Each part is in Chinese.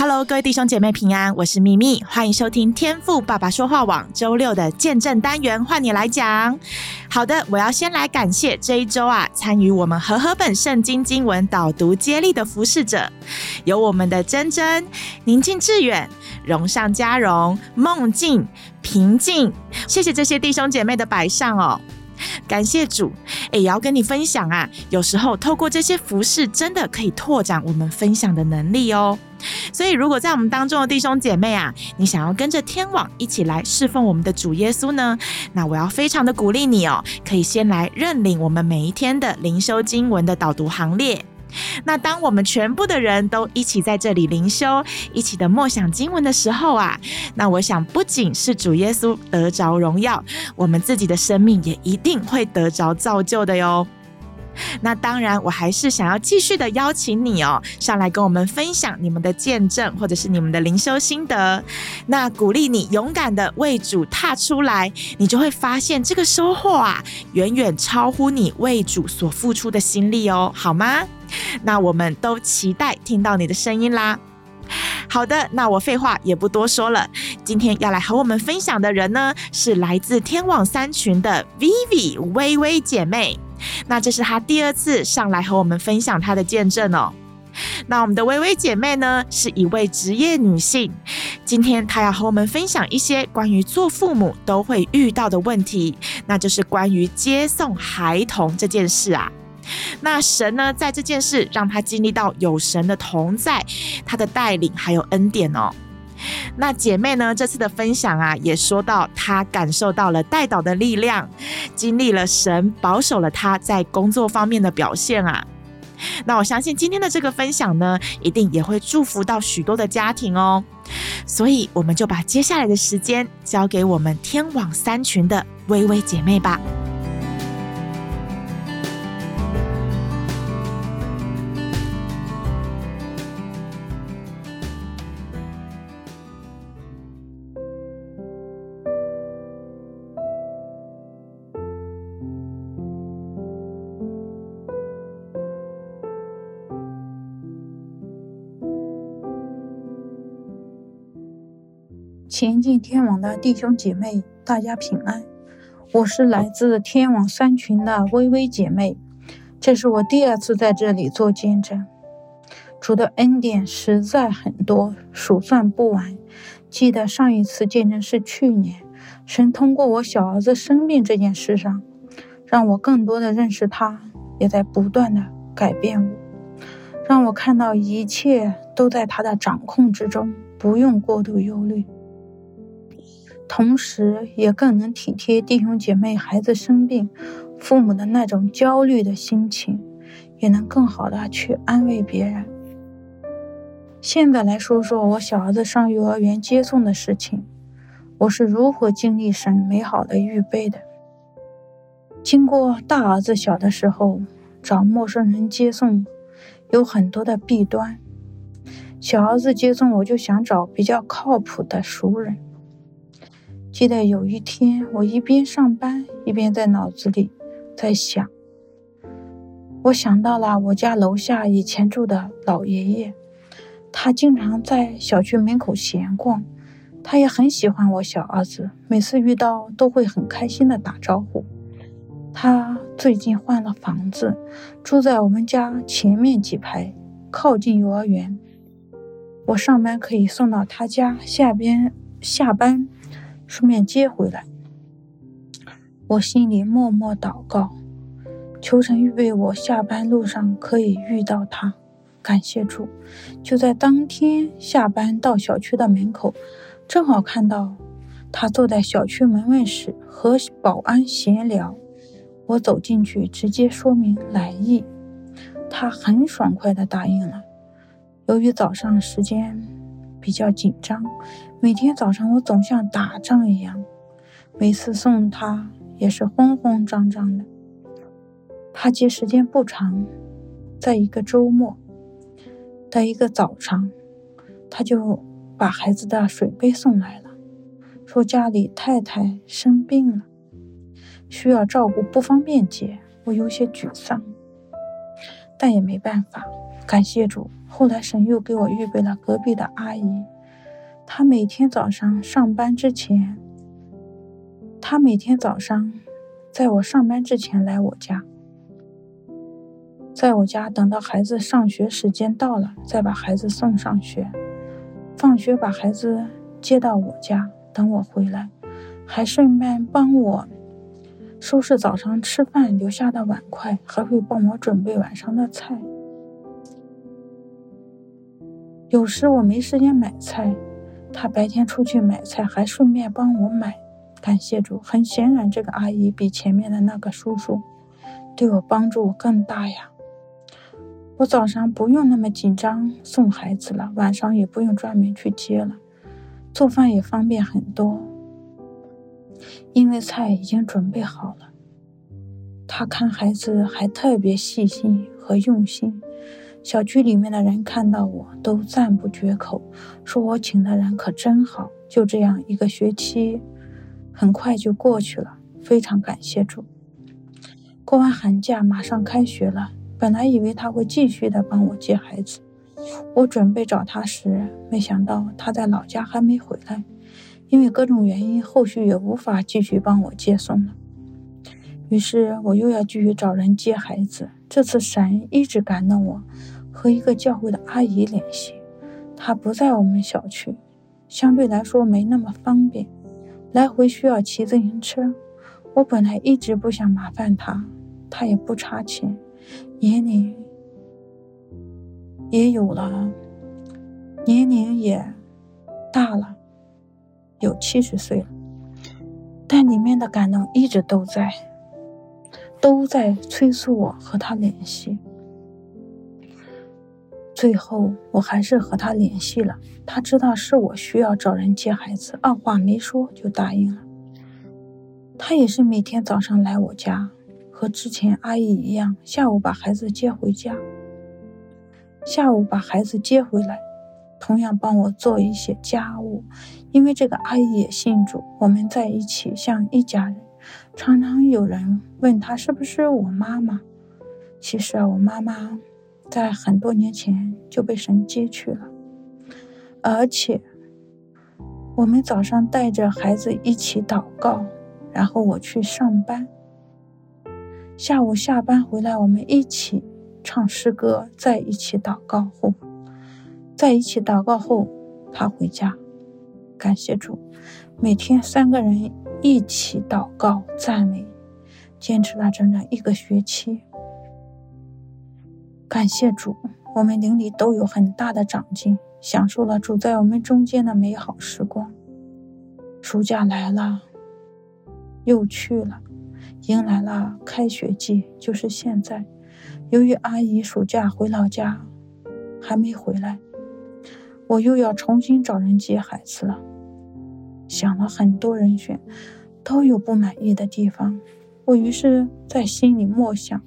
Hello，各位弟兄姐妹平安，我是咪咪，欢迎收听天父爸爸说话网周六的见证单元，换你来讲。好的，我要先来感谢这一周啊，参与我们和合本圣经经文导读接力的服侍者，有我们的珍珍、宁静致远、荣上加荣、梦境、平静，谢谢这些弟兄姐妹的摆上哦。感谢主，也要跟你分享啊。有时候透过这些服饰，真的可以拓展我们分享的能力哦。所以，如果在我们当中的弟兄姐妹啊，你想要跟着天网一起来侍奉我们的主耶稣呢，那我要非常的鼓励你哦，可以先来认领我们每一天的灵修经文的导读行列。那当我们全部的人都一起在这里灵修，一起的默想经文的时候啊，那我想不仅是主耶稣得着荣耀，我们自己的生命也一定会得着造就的哟。那当然，我还是想要继续的邀请你哦，上来跟我们分享你们的见证，或者是你们的灵修心得。那鼓励你勇敢的为主踏出来，你就会发现这个收获啊，远远超乎你为主所付出的心力哦，好吗？那我们都期待听到你的声音啦。好的，那我废话也不多说了，今天要来和我们分享的人呢，是来自天网三群的 Vivi 薇薇姐妹。那这是她第二次上来和我们分享她的见证哦。那我们的薇薇姐妹呢，是一位职业女性，今天她要和我们分享一些关于做父母都会遇到的问题，那就是关于接送孩童这件事啊。那神呢，在这件事让她经历到有神的同在，她的带领还有恩典哦。那姐妹呢，这次的分享啊，也说到她感受到了代祷的力量，经历了神保守了她在工作方面的表现啊。那我相信今天的这个分享呢，一定也会祝福到许多的家庭哦。所以我们就把接下来的时间交给我们天网三群的薇薇姐妹吧。前进天网的弟兄姐妹，大家平安。我是来自天网三群的薇薇姐妹，这是我第二次在这里做见证。主的恩典实在很多，数算不完。记得上一次见证是去年，神通过我小儿子生病这件事上，让我更多的认识他，也在不断的改变我，让我看到一切都在他的掌控之中，不用过度忧虑。同时，也更能体贴弟兄姐妹孩子生病，父母的那种焦虑的心情，也能更好的去安慰别人。现在来说说我小儿子上幼儿园接送的事情，我是如何经历神美好的预备的。经过大儿子小的时候，找陌生人接送，有很多的弊端。小儿子接送，我就想找比较靠谱的熟人。记得有一天，我一边上班一边在脑子里在想，我想到了我家楼下以前住的老爷爷，他经常在小区门口闲逛，他也很喜欢我小儿子，每次遇到都会很开心的打招呼。他最近换了房子，住在我们家前面几排，靠近幼儿园，我上班可以送到他家，下边下班。顺便接回来，我心里默默祷告，求神预备我下班路上可以遇到他。感谢主，就在当天下班到小区的门口，正好看到他坐在小区门卫室和保安闲聊。我走进去直接说明来意，他很爽快地答应了。由于早上时间比较紧张。每天早上我总像打仗一样，每次送他也是慌慌张张的。他接时间不长，在一个周末，在一个早上，他就把孩子的水杯送来了，说家里太太生病了，需要照顾，不方便接。我有些沮丧，但也没办法。感谢主，后来神又给我预备了隔壁的阿姨，她每天早上上班之前，她每天早上在我上班之前来我家。在我家等到孩子上学时间到了，再把孩子送上学，放学把孩子接到我家，等我回来，还顺便帮我收拾早上吃饭留下的碗筷，还会帮我准备晚上的菜。有时我没时间买菜，他白天出去买菜，还顺便帮我买。感谢主，很显然这个阿姨比前面的那个叔叔对我帮助更大呀。我早上不用那么紧张送孩子了，晚上也不用专门去接了，做饭也方便很多，因为菜已经准备好了。他看孩子还特别细心和用心，小区里面的人看到我都赞不绝口，说我请的人可真好。就这样一个学期很快就过去了，非常感谢主。过完寒假马上开学了。本来以为他会继续的帮我接孩子，我准备找他时，没想到他在老家还没回来，因为各种原因，后续也无法继续帮我接送了。于是我又要继续找人接孩子。这次神一直感动我，和一个教会的阿姨联系，她不在我们小区，相对来说没那么方便，来回需要骑自行车。我本来一直不想麻烦她，她也不差钱。年龄也有了，年龄也大了，有七十岁了，但里面的感动一直都在，都在催促我和他联系。最后我还是和他联系了，他知道是我需要找人接孩子，二话没说就答应了。他也是每天早上来我家。和之前阿姨一样，下午把孩子接回家，下午把孩子接回来，同样帮我做一些家务。因为这个阿姨也信主，我们在一起像一家人。常常有人问她是不是我妈妈，其实啊，我妈妈在很多年前就被神接去了，而且我们早上带着孩子一起祷告，然后我去上班。下午下班回来，我们一起唱诗歌，在一起祷告后，在一起祷告后，他回家。感谢主，每天三个人一起祷告赞美，坚持了整整一个学期。感谢主，我们邻里都有很大的长进，享受了主在我们中间的美好时光。暑假来了，又去了。迎来了开学季，就是现在。由于阿姨暑假回老家，还没回来，我又要重新找人接孩子了。想了很多人选，都有不满意的地方。我于是，在心里默想：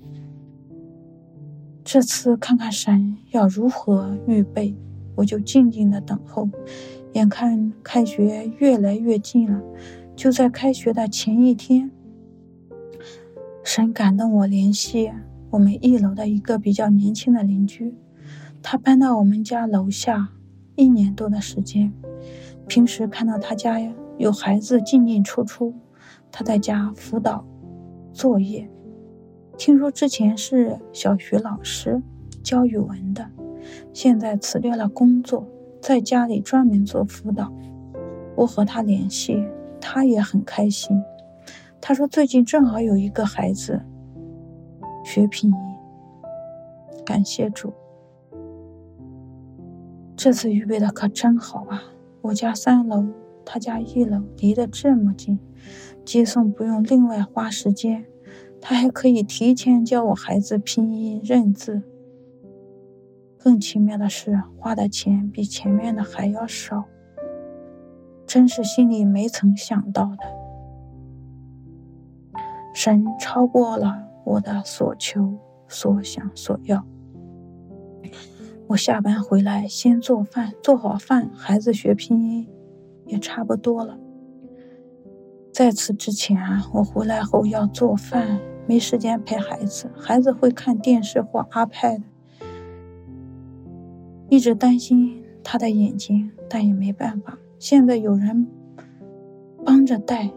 这次看看神要如何预备，我就静静的等候。眼看开学越来越近了，就在开学的前一天。神感动我联系我们一楼的一个比较年轻的邻居，他搬到我们家楼下一年多的时间。平时看到他家有孩子进进出出，他在家辅导作业。听说之前是小学老师教语文的，现在辞掉了工作，在家里专门做辅导。我和他联系，他也很开心。他说：“最近正好有一个孩子学拼音，感谢主，这次预备的可真好啊！我家三楼，他家一楼，离得这么近，接送不用另外花时间，他还可以提前教我孩子拼音认字。更奇妙的是，花的钱比前面的还要少，真是心里没曾想到的。”神超过了我的所求、所想、所要。我下班回来先做饭，做好饭，孩子学拼音也差不多了。在此之前啊，我回来后要做饭，没时间陪孩子，孩子会看电视或 iPad，一直担心他的眼睛，但也没办法。现在有人帮着带，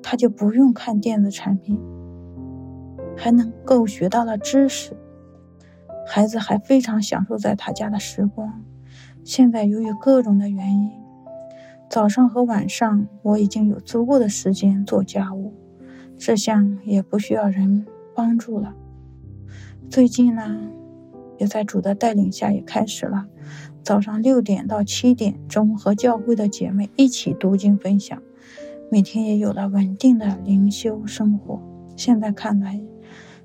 他就不用看电子产品，还能够学到了知识。孩子还非常享受在他家的时光。现在由于各种的原因。早上和晚上，我已经有足够的时间做家务，这项也不需要人帮助了。最近呢，也在主的带领下也开始了，早上六点到七点，钟和教会的姐妹一起读经分享，每天也有了稳定的灵修生活。现在看来，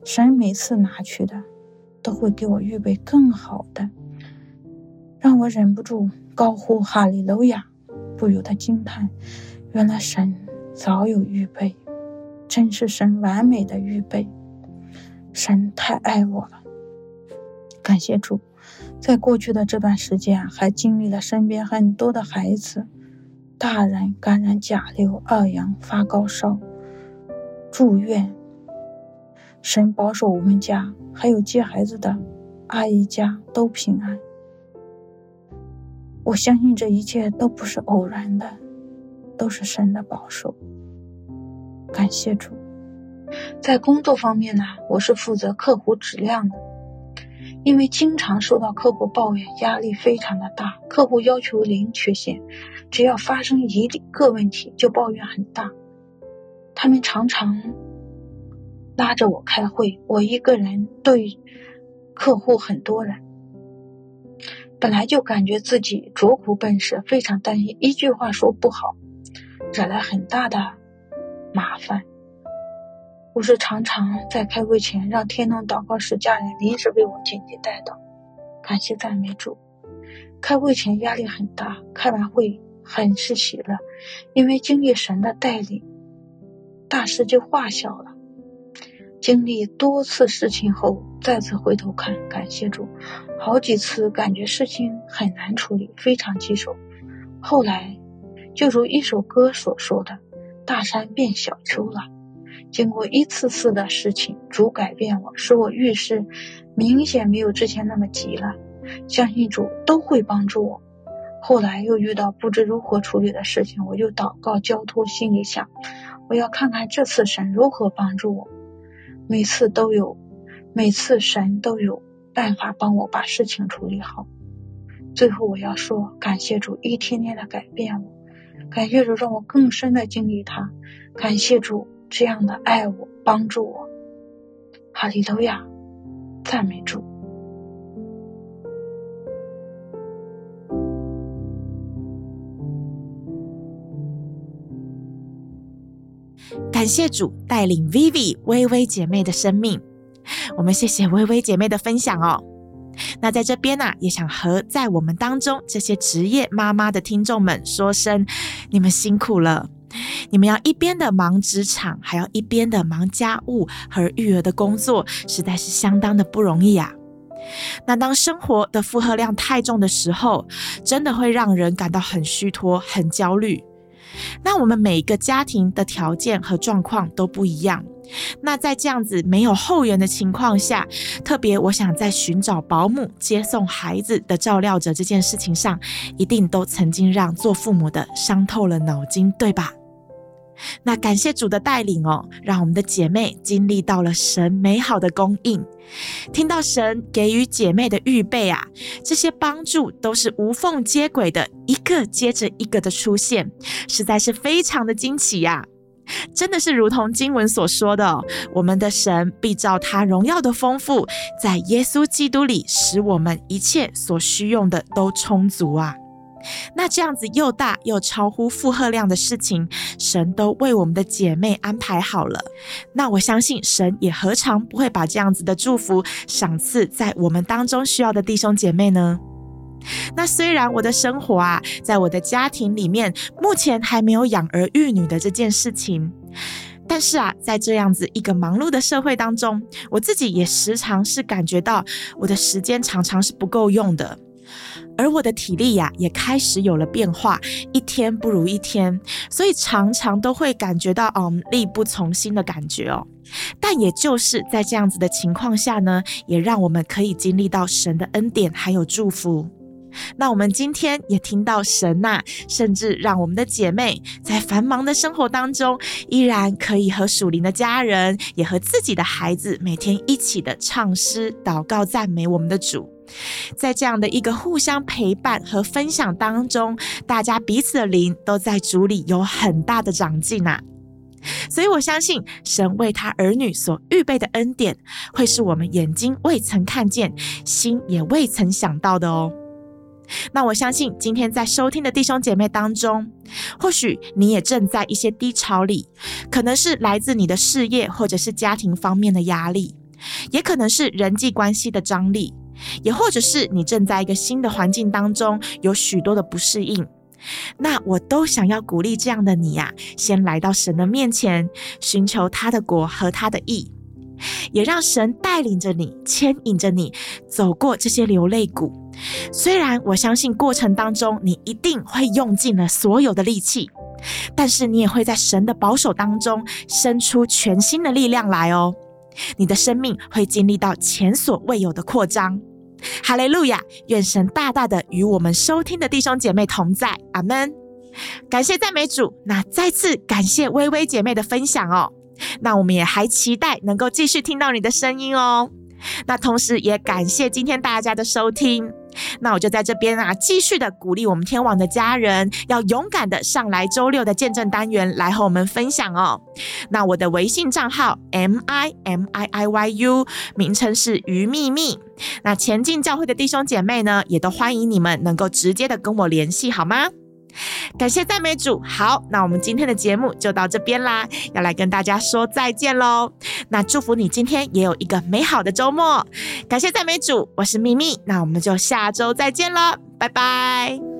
神每次拿去的，都会给我预备更好的，让我忍不住高呼哈利路亚。不由得惊叹：原来神早有预备，真是神完美的预备。神太爱我了，感谢主。在过去的这段时间，还经历了身边很多的孩子、大人感染甲流、二阳、发高烧、住院。神保守我们家，还有接孩子的阿姨家都平安。我相信这一切都不是偶然的，都是神的保守。感谢主。在工作方面呢，我是负责客户质量的，因为经常受到客户抱怨，压力非常的大。客户要求零缺陷，只要发生一个问题就抱怨很大。他们常常拉着我开会，我一个人对客户很多人。本来就感觉自己拙苦笨实，非常担心一句话说不好，惹来很大的麻烦。我是常常在开会前让天能祷告室家人临时为我紧急代祷，感谢赞美主。开会前压力很大，开完会很是喜乐，因为经历神的带领，大事就化小了。经历多次事情后，再次回头看，感谢主。好几次感觉事情很难处理，非常棘手。后来，就如一首歌所说的：“大山变小丘了。”经过一次次的事情，主改变我，使我遇事明显没有之前那么急了。相信主都会帮助我。后来又遇到不知如何处理的事情，我就祷告交托，心里想：我要看看这次神如何帮助我。每次都有，每次神都有办法帮我把事情处理好。最后我要说，感谢主一天天的改变我，感谢主让我更深的经历他，感谢主这样的爱我、帮助我。哈利路亚，赞美主。感谢主带领 Vivi 薇薇姐妹的生命，我们谢谢薇薇姐妹的分享哦。那在这边呢、啊，也想和在我们当中这些职业妈妈的听众们说声，你们辛苦了。你们要一边的忙职场，还要一边的忙家务和育儿的工作，实在是相当的不容易啊。那当生活的负荷量太重的时候，真的会让人感到很虚脱、很焦虑。那我们每一个家庭的条件和状况都不一样。那在这样子没有后援的情况下，特别我想在寻找保姆接送孩子的照料者这件事情上，一定都曾经让做父母的伤透了脑筋，对吧？那感谢主的带领哦，让我们的姐妹经历到了神美好的供应，听到神给予姐妹的预备啊，这些帮助都是无缝接轨的，一个接着一个的出现，实在是非常的惊奇呀！真的是如同经文所说的哦，我们的神必照他荣耀的丰富，在耶稣基督里，使我们一切所需用的都充足啊。那这样子又大又超乎负荷量的事情，神都为我们的姐妹安排好了。那我相信神也何尝不会把这样子的祝福赏赐在我们当中需要的弟兄姐妹呢？那虽然我的生活啊，在我的家庭里面目前还没有养儿育女的这件事情。但是啊，在这样子一个忙碌的社会当中，我自己也时常是感觉到我的时间常常是不够用的。而我的体力呀，也开始有了变化，一天不如一天，所以常常都会感觉到嗯，力不从心的感觉哦。但也就是在这样子的情况下呢，也让我们可以经历到神的恩典还有祝福。那我们今天也听到神呐，甚至让我们的姐妹在繁忙的生活当中，依然可以和属灵的家人，也和自己的孩子，每天一起的唱诗、祷告、赞美我们的主。在这样的一个互相陪伴和分享当中，大家彼此的灵都在主里有很大的长进呐。所以我相信，神为他儿女所预备的恩典，会是我们眼睛未曾看见，心也未曾想到的哦。那我相信，今天在收听的弟兄姐妹当中，或许你也正在一些低潮里，可能是来自你的事业或者是家庭方面的压力，也可能是人际关系的张力。也或者是你正在一个新的环境当中，有许多的不适应，那我都想要鼓励这样的你呀，先来到神的面前，寻求他的国和他的义，也让神带领着你，牵引着你走过这些流泪谷。虽然我相信过程当中你一定会用尽了所有的力气，但是你也会在神的保守当中生出全新的力量来哦。你的生命会经历到前所未有的扩张，哈利路亚！愿神大大的与我们收听的弟兄姐妹同在，阿门。感谢赞美主，那再次感谢微微姐妹的分享哦。那我们也还期待能够继续听到你的声音哦。那同时也感谢今天大家的收听。那我就在这边啊，继续的鼓励我们天网的家人，要勇敢的上来周六的见证单元来和我们分享哦。那我的微信账号 M I M I I Y U，名称是于秘密。那前进教会的弟兄姐妹呢，也都欢迎你们能够直接的跟我联系，好吗？感谢赞美主，好，那我们今天的节目就到这边啦，要来跟大家说再见喽。那祝福你今天也有一个美好的周末。感谢赞美主，我是秘密，那我们就下周再见了，拜拜。